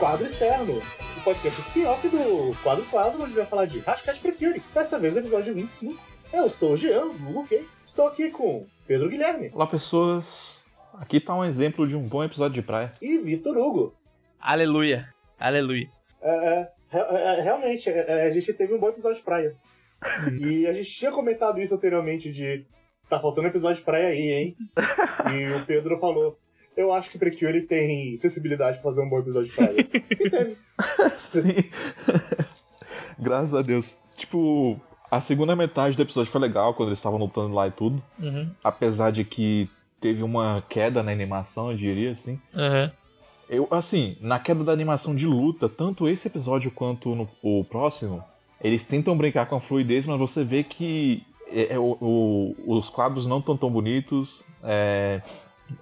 Quadro Externo, o podcast spin-off do Quadro Quadro, onde a gente vai falar de Hashtag Precure. Dessa vez, episódio 25. Eu sou o Jean, Google K. Estou aqui com Pedro Guilherme. Olá, pessoas. Aqui tá um exemplo de um bom episódio de praia. E Vitor Hugo. Aleluia. Aleluia. É, é, é, realmente, é, a gente teve um bom episódio de praia. e a gente tinha comentado isso anteriormente de tá faltando episódio de praia aí, hein? e o Pedro falou, eu acho que Precure tem sensibilidade pra fazer um bom episódio de praia. E teve. Sim. Graças a Deus. Tipo, a segunda metade do episódio foi legal, quando eles estavam lutando lá e tudo. Uhum. Apesar de que teve uma queda na animação, eu diria, assim. Uhum. Eu, assim, na queda da animação de luta, tanto esse episódio quanto no, o próximo, eles tentam brincar com a fluidez, mas você vê que é, é, o, o, os quadros não estão tão bonitos, é,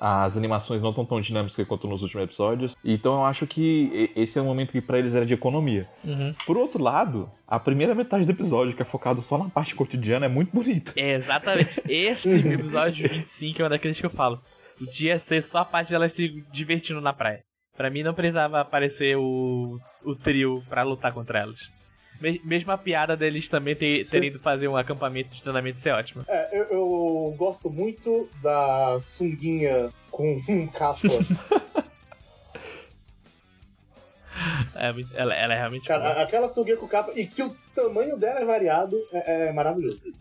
as animações não estão tão dinâmicas quanto nos últimos episódios. Então eu acho que esse é um momento que para eles era de economia. Uhum. Por outro lado, a primeira metade do episódio, que é focado só na parte cotidiana, é muito bonita. É, exatamente. Esse episódio 25 é um daqueles que eu falo. O dia ser só a parte dela se divertindo na praia. Pra mim não precisava aparecer o, o trio pra lutar contra elas. Mesmo a piada deles também ter, terem ido fazer um acampamento de treinamento ser ótima. É, eu, eu gosto muito da sunguinha com um capa. é, ela, ela, é realmente Cara, boa. aquela sunguinha com capa e que o tamanho dela é variado é, é maravilhoso.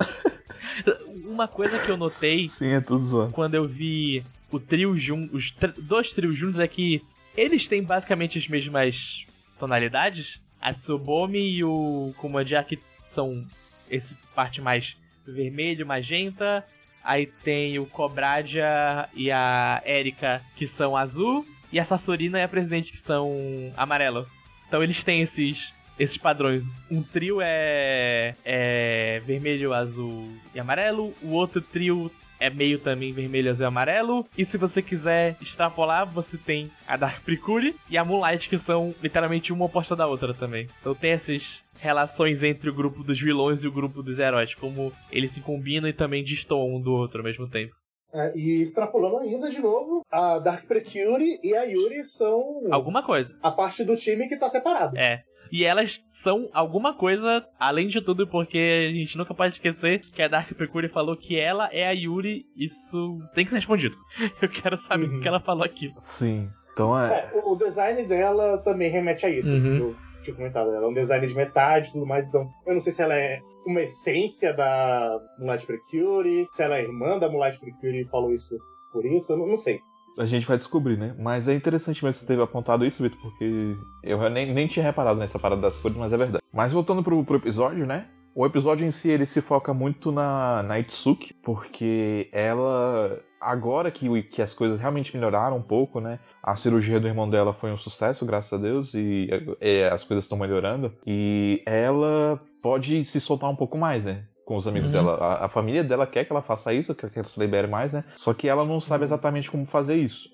Uma coisa que eu notei Sim, é tudo zoando. quando eu vi o trio junto, os tr dois trios juntos é que eles têm basicamente as mesmas tonalidades. A Tsubomi e o Kumadia são esse parte mais vermelho, magenta. Aí tem o Cobradia e a Erika que são azul. E a Sassorina e a Presidente que são amarelo. Então eles têm esses, esses padrões. Um trio é, é vermelho, azul e amarelo. O outro trio é meio também vermelho, azul e amarelo. E se você quiser extrapolar, você tem a Dark Precure e a Moonlight, que são literalmente uma oposta da outra também. Então tem essas relações entre o grupo dos vilões e o grupo dos heróis, como eles se combinam e também destoam um do outro ao mesmo tempo. É, e extrapolando ainda de novo, a Dark Precure e a Yuri são. Alguma coisa. A parte do time que tá separado. É. E elas são alguma coisa, além de tudo, porque a gente nunca pode esquecer que a Dark Precure falou que ela é a Yuri. Isso tem que ser respondido. Eu quero saber uhum. o que ela falou aqui. Sim. Então é. é o design dela também remete a isso. Uhum. Eu tinha comentado. Ela é um design de metade e tudo mais. Então, eu não sei se ela é uma essência da Moonlight Precure, se ela é irmã da Moonlight Precure e falou isso por isso. Eu não, não sei a gente vai descobrir, né? Mas é interessante mesmo você ter apontado isso, Vitor, porque eu nem, nem tinha reparado nessa parada das cores, mas é verdade. Mas voltando pro, pro episódio, né? O episódio em si ele se foca muito na, na Itsuki, porque ela. Agora que, que as coisas realmente melhoraram um pouco, né? A cirurgia do irmão dela foi um sucesso, graças a Deus, e, e as coisas estão melhorando. E ela pode se soltar um pouco mais, né? Com os amigos uhum. dela. A, a, família dela quer que ela faça isso, quer que ela se libere mais, né? Só que ela não sabe exatamente como fazer isso.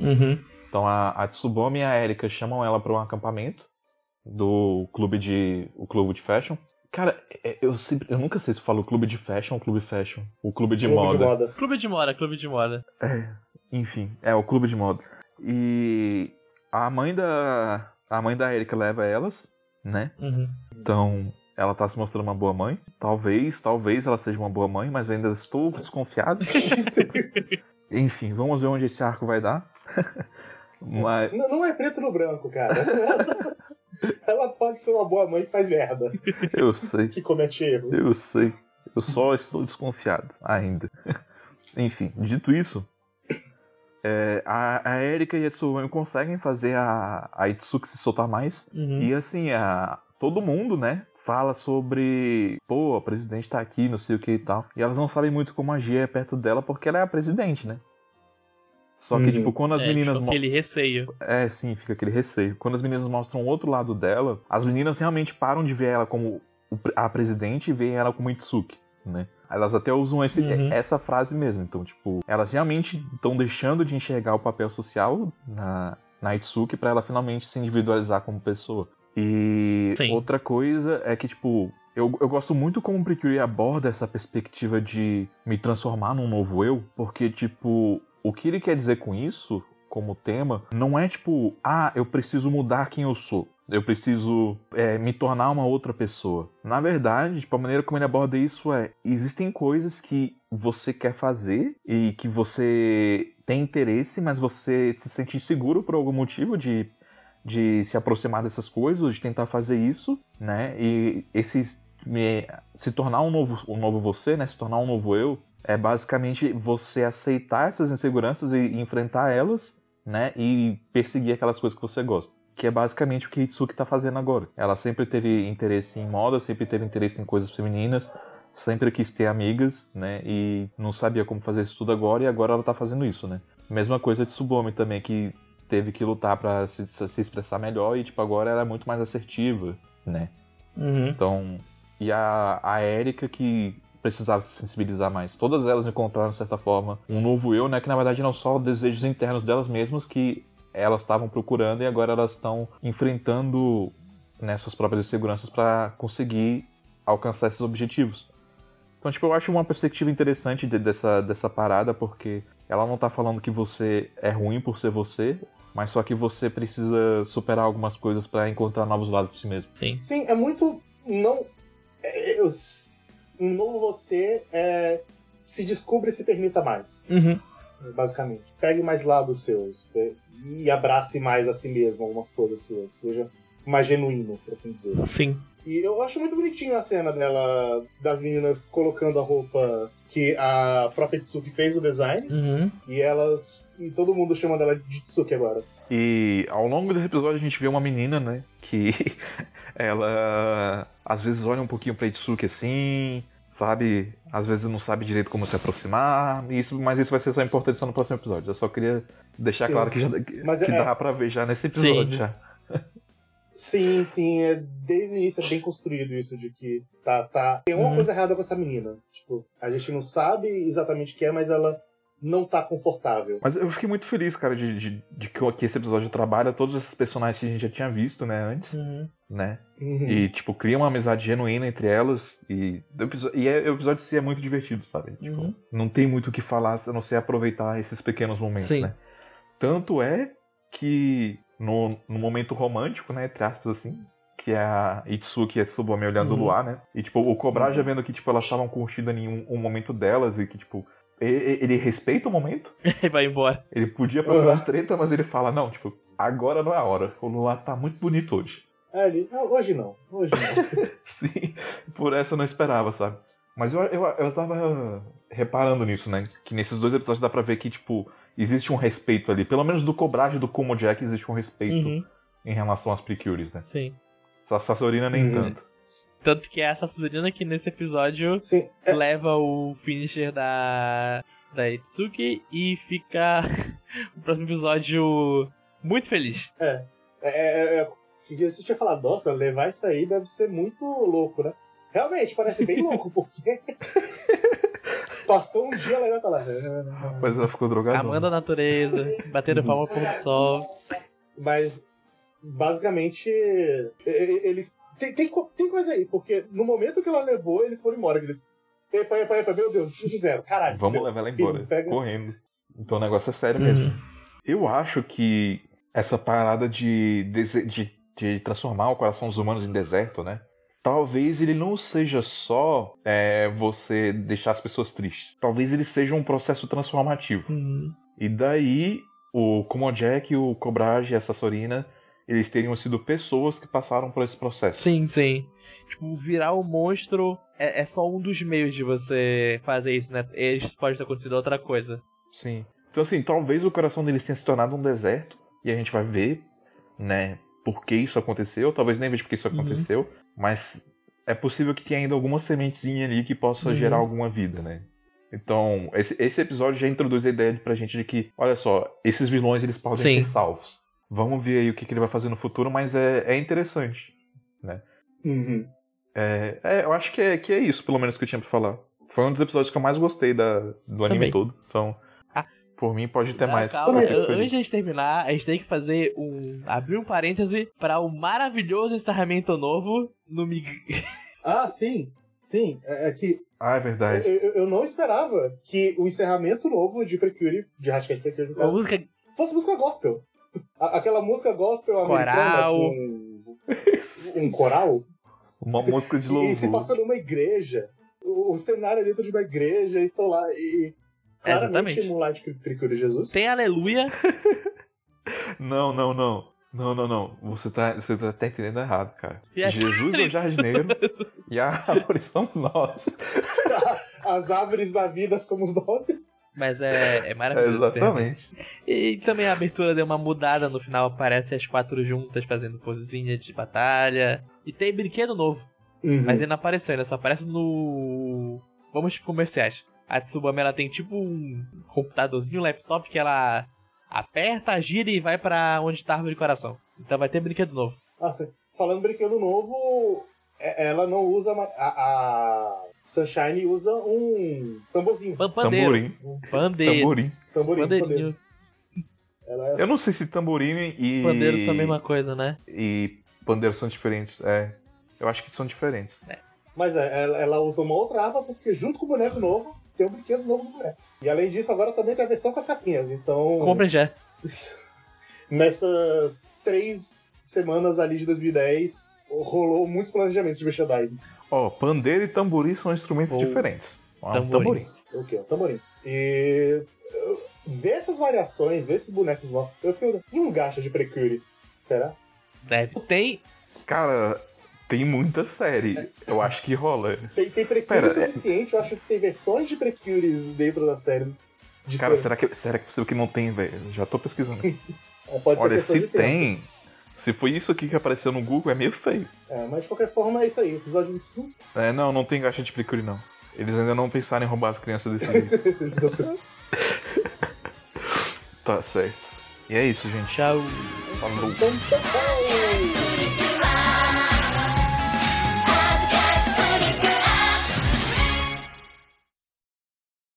Uhum. Então a, a Tsubomi e a Erika chamam ela para um acampamento do clube de o clube de fashion. Cara, é, eu, sempre, eu nunca sei se falo clube de fashion ou clube fashion. O clube de, clube moda. de moda. Clube de moda, clube de moda. É, enfim, é o clube de moda. E a mãe da a mãe da Erika leva elas, né? Uhum. Então ela tá se mostrando uma boa mãe. Talvez, talvez ela seja uma boa mãe, mas ainda estou desconfiado. Enfim, vamos ver onde esse arco vai dar. mas... não, não é preto no branco, cara. ela pode ser uma boa mãe que faz merda. Eu sei. Que comete erros. Eu sei. Eu só estou desconfiado ainda. Enfim, dito isso, é, a, a Erika e a Tsubame conseguem fazer a, a Itsuki se soltar mais. Uhum. E assim, a, todo mundo, né, fala sobre, pô, a presidente tá aqui, não sei o que e tal. E elas não sabem muito como agir perto dela porque ela é a presidente, né? Só que, uhum. tipo, quando as é, meninas. Fica aquele receio. É, sim, fica aquele receio. Quando as meninas mostram o outro lado dela, as meninas realmente param de ver ela como a presidente e veem ela como Itsuki, né? Elas até usam esse, uhum. essa frase mesmo. Então, tipo, elas realmente estão deixando de enxergar o papel social na, na Itsuki para ela finalmente se individualizar como pessoa. E Sim. outra coisa é que, tipo, eu, eu gosto muito como o Precure aborda essa perspectiva de me transformar num novo eu, porque, tipo, o que ele quer dizer com isso como tema, não é tipo, ah, eu preciso mudar quem eu sou. Eu preciso é, me tornar uma outra pessoa. Na verdade, tipo, a maneira como ele aborda isso é: existem coisas que você quer fazer e que você tem interesse, mas você se sente inseguro por algum motivo de, de se aproximar dessas coisas, de tentar fazer isso, né? E esse se tornar um novo, um novo você, né? Se tornar um novo eu, é basicamente você aceitar essas inseguranças e enfrentar elas, né? E perseguir aquelas coisas que você gosta. Que é basicamente o que Itsuki tá fazendo agora. Ela sempre teve interesse em moda, sempre teve interesse em coisas femininas, sempre quis ter amigas, né? E não sabia como fazer isso tudo agora, e agora ela tá fazendo isso, né? Mesma coisa de Subomi também, que teve que lutar para se, se, expressar melhor e, tipo, agora ela é muito mais assertiva, né? Uhum. Então, e a, a Erika que precisava se sensibilizar mais. Todas elas encontraram, de certa forma, um novo eu, né? Que na verdade não só desejos internos delas mesmas que elas estavam procurando e agora elas estão enfrentando né, suas próprias inseguranças para conseguir alcançar esses objetivos. Então, tipo, eu acho uma perspectiva interessante de, dessa, dessa parada, porque ela não tá falando que você é ruim por ser você, mas só que você precisa superar algumas coisas para encontrar novos lados de si mesmo. Sim. Sim, é muito. Não. É, eu, um novo você é, se descubra e se permita mais. Uhum. Basicamente. Pegue mais lados seus e abrace mais a si mesmo algumas coisas suas. Seja mais genuíno, por assim dizer. Sim. E eu acho muito bonitinho a cena dela, das meninas colocando a roupa que a própria Tsuki fez o design. Uhum. E elas. E todo mundo chama dela de Tsuki agora. E ao longo desse episódio a gente vê uma menina, né? Que ela às vezes olha um pouquinho pra Itsuki assim, sabe? Às vezes não sabe direito como se aproximar. Isso, mas isso vai ser só importante só no próximo episódio. Eu só queria deixar sim. claro que, já, mas que é... dá pra ver já nesse episódio sim. já. Sim, sim, é, desde o início é bem construído isso de que tá, tá, tem uma uhum. coisa errada com essa menina. Tipo, a gente não sabe exatamente o que é, mas ela não tá confortável. Mas eu fiquei muito feliz, cara, de, de, de que esse episódio trabalha todos esses personagens que a gente já tinha visto, né, antes, uhum. né? Uhum. E, tipo, cria uma amizade genuína entre elas. E, e é, o episódio em si é muito divertido, sabe? Tipo, Uhum. não tem muito o que falar a não ser aproveitar esses pequenos momentos, Sim. né? Tanto é que no, no momento romântico, né, entre aspas, assim, que é a Itsuki e a Tsubame olhando Uhum. o luar, né? E, tipo, o Cobra já vendo que, tipo, elas estavam curtindo em um, um momento delas e que, tipo, ele, ele respeita o momento. E vai embora. Ele podia procurar as treta, mas ele fala, não, tipo, agora não é a hora. O luar tá muito bonito hoje. É, ele, "Não, hoje não, hoje não. Sim, por essa eu não esperava, sabe? Mas eu, eu, eu tava reparando nisso, né? Que nesses dois episódios dá pra ver que, tipo, existe um respeito ali. Pelo menos do Cobrage do Kumo Jack existe um respeito Uhum. em relação às Precures, né? Sim. A Sassorina nem Uhum. tanto. Tanto que é a Sassurina que nesse episódio Sim, é, leva o finisher da, da Itsuki e fica o próximo episódio muito feliz. é, é, é, que você tinha falado, nossa, levar isso aí deve ser muito louco, né? Realmente, parece bem louco, porque passou um dia ela ainda tá lá. Mas ela ficou drogada. Amando a natureza, batendo palma pro pôr do sol. Mas, basicamente, eles. Tem, tem, co- tem coisa aí, porque no momento que ela levou, eles foram embora. Eles. Epa, epa, epa, meu Deus, o que fizeram? Caralho. Vamos levar ela embora, Pega- correndo. Então o negócio é sério mesmo. Uhum. Eu acho que essa parada de, dese- de, de transformar o coração dos humanos em deserto, né? Talvez ele não seja só é, você deixar as pessoas tristes. Talvez ele seja um processo transformativo. Uhum. E daí, o Kumojek, o Cobrage e a Sassorina, eles teriam sido pessoas que passaram por esse processo. Sim, sim. Tipo, virar o monstro é, é só um dos meios de você fazer isso, né? Eles pode ter acontecido outra coisa. Sim. Então, assim, talvez o coração deles tenha se tornado um deserto. E a gente vai ver, né, por que isso aconteceu. Talvez nem veja por que isso Uhum. Mas é possível que tenha ainda alguma sementezinha ali que possa Uhum. gerar alguma vida, né? Então, esse, esse episódio já introduz a ideia pra gente de que, olha só, esses vilões eles podem Sim. ser salvos. Vamos ver aí o que, que ele vai fazer no futuro, mas é, é interessante. Uhum. É, é, eu acho que é, que é isso, pelo menos, que eu tinha pra falar. Foi um dos episódios que eu mais gostei da, do anime Também. todo. Então. Por mim, pode ter Ah, mais. calma, antes de terminar, a gente tem que fazer um. abrir um parêntese para o maravilhoso encerramento novo no Mig. Ah, sim. Sim. É, é que Ah, é verdade. eu- eu não esperava que o encerramento novo de Precure, de Hatchet Precure, no caso, música fosse música gospel. A- aquela música gospel americana Coral. com um coral. Uma música de E, e se louvor. passa numa igreja. O, o cenário é dentro de uma igreja, estão lá e. Claramente, Exatamente. Precure Jesus. Tem Aleluia. Não, não, não. Não, não, não. Você tá, você tá até entendendo errado, cara. E as Jesus é o árvores? jardineiro e a árvore somos nós. As árvores da vida somos nós. Mas é, é maravilhoso. Exatamente. E também a abertura deu uma mudada no final, aparece as quatro juntas fazendo posezinha de batalha. E tem brinquedo novo, Uhum. mas ele não apareceu, ainda só aparece no. Vamos pro comerciais. A Tsubame ela tem tipo um computadorzinho, um laptop que ela aperta, gira e vai pra onde tá a árvore de coração. Então vai ter brinquedo novo. Ah, sim. Falando brinquedo novo, é- ela não usa. A, a Sunshine usa um tamborzinho. Pan- Pandeiro. Tamborim. Pandeiro. Tamborim. Tamborim. Pandeirinho. Ela é... Eu não sei se tamborim e. Pandeiro são a mesma coisa, né? E pandeiro são diferentes. É. Eu acho que são diferentes. Mas é, ela, ela usa uma outra arma porque junto com o boneco novo, tem um brinquedo novo do boneco. E além disso, agora também tem a versão com as capinhas. Então. Comprem já. Nessas três semanas ali de 2010, rolou muitos planejamentos de merchandising. Ó, pandeiro e tamborim são instrumentos Ou diferentes. Ó, tamborim. tamborim. O que? O tamborim. E. Ver essas variações, ver esses bonecos novos. Eu fiquei. E um gacha de Precure? Será? Deve. Tem. Cara, tem muita série. Eu acho que rola. Tem, tem Precure o suficiente, eu acho que tem versões de Precures dentro das séries. Cara, diferentes. será que, será que é possível que não tem, velho? Já tô pesquisando. É, Pode ser Olha, se de tempo. tem. Se foi isso aqui que apareceu no Google, é meio feio. É, mas de qualquer forma é isso aí. Episódio 25. É, não, não tem gacha de Precure, não. Eles ainda não pensaram em roubar as crianças desse jeito. tá certo. E é isso, gente. Tchau. Falou. então, tchau!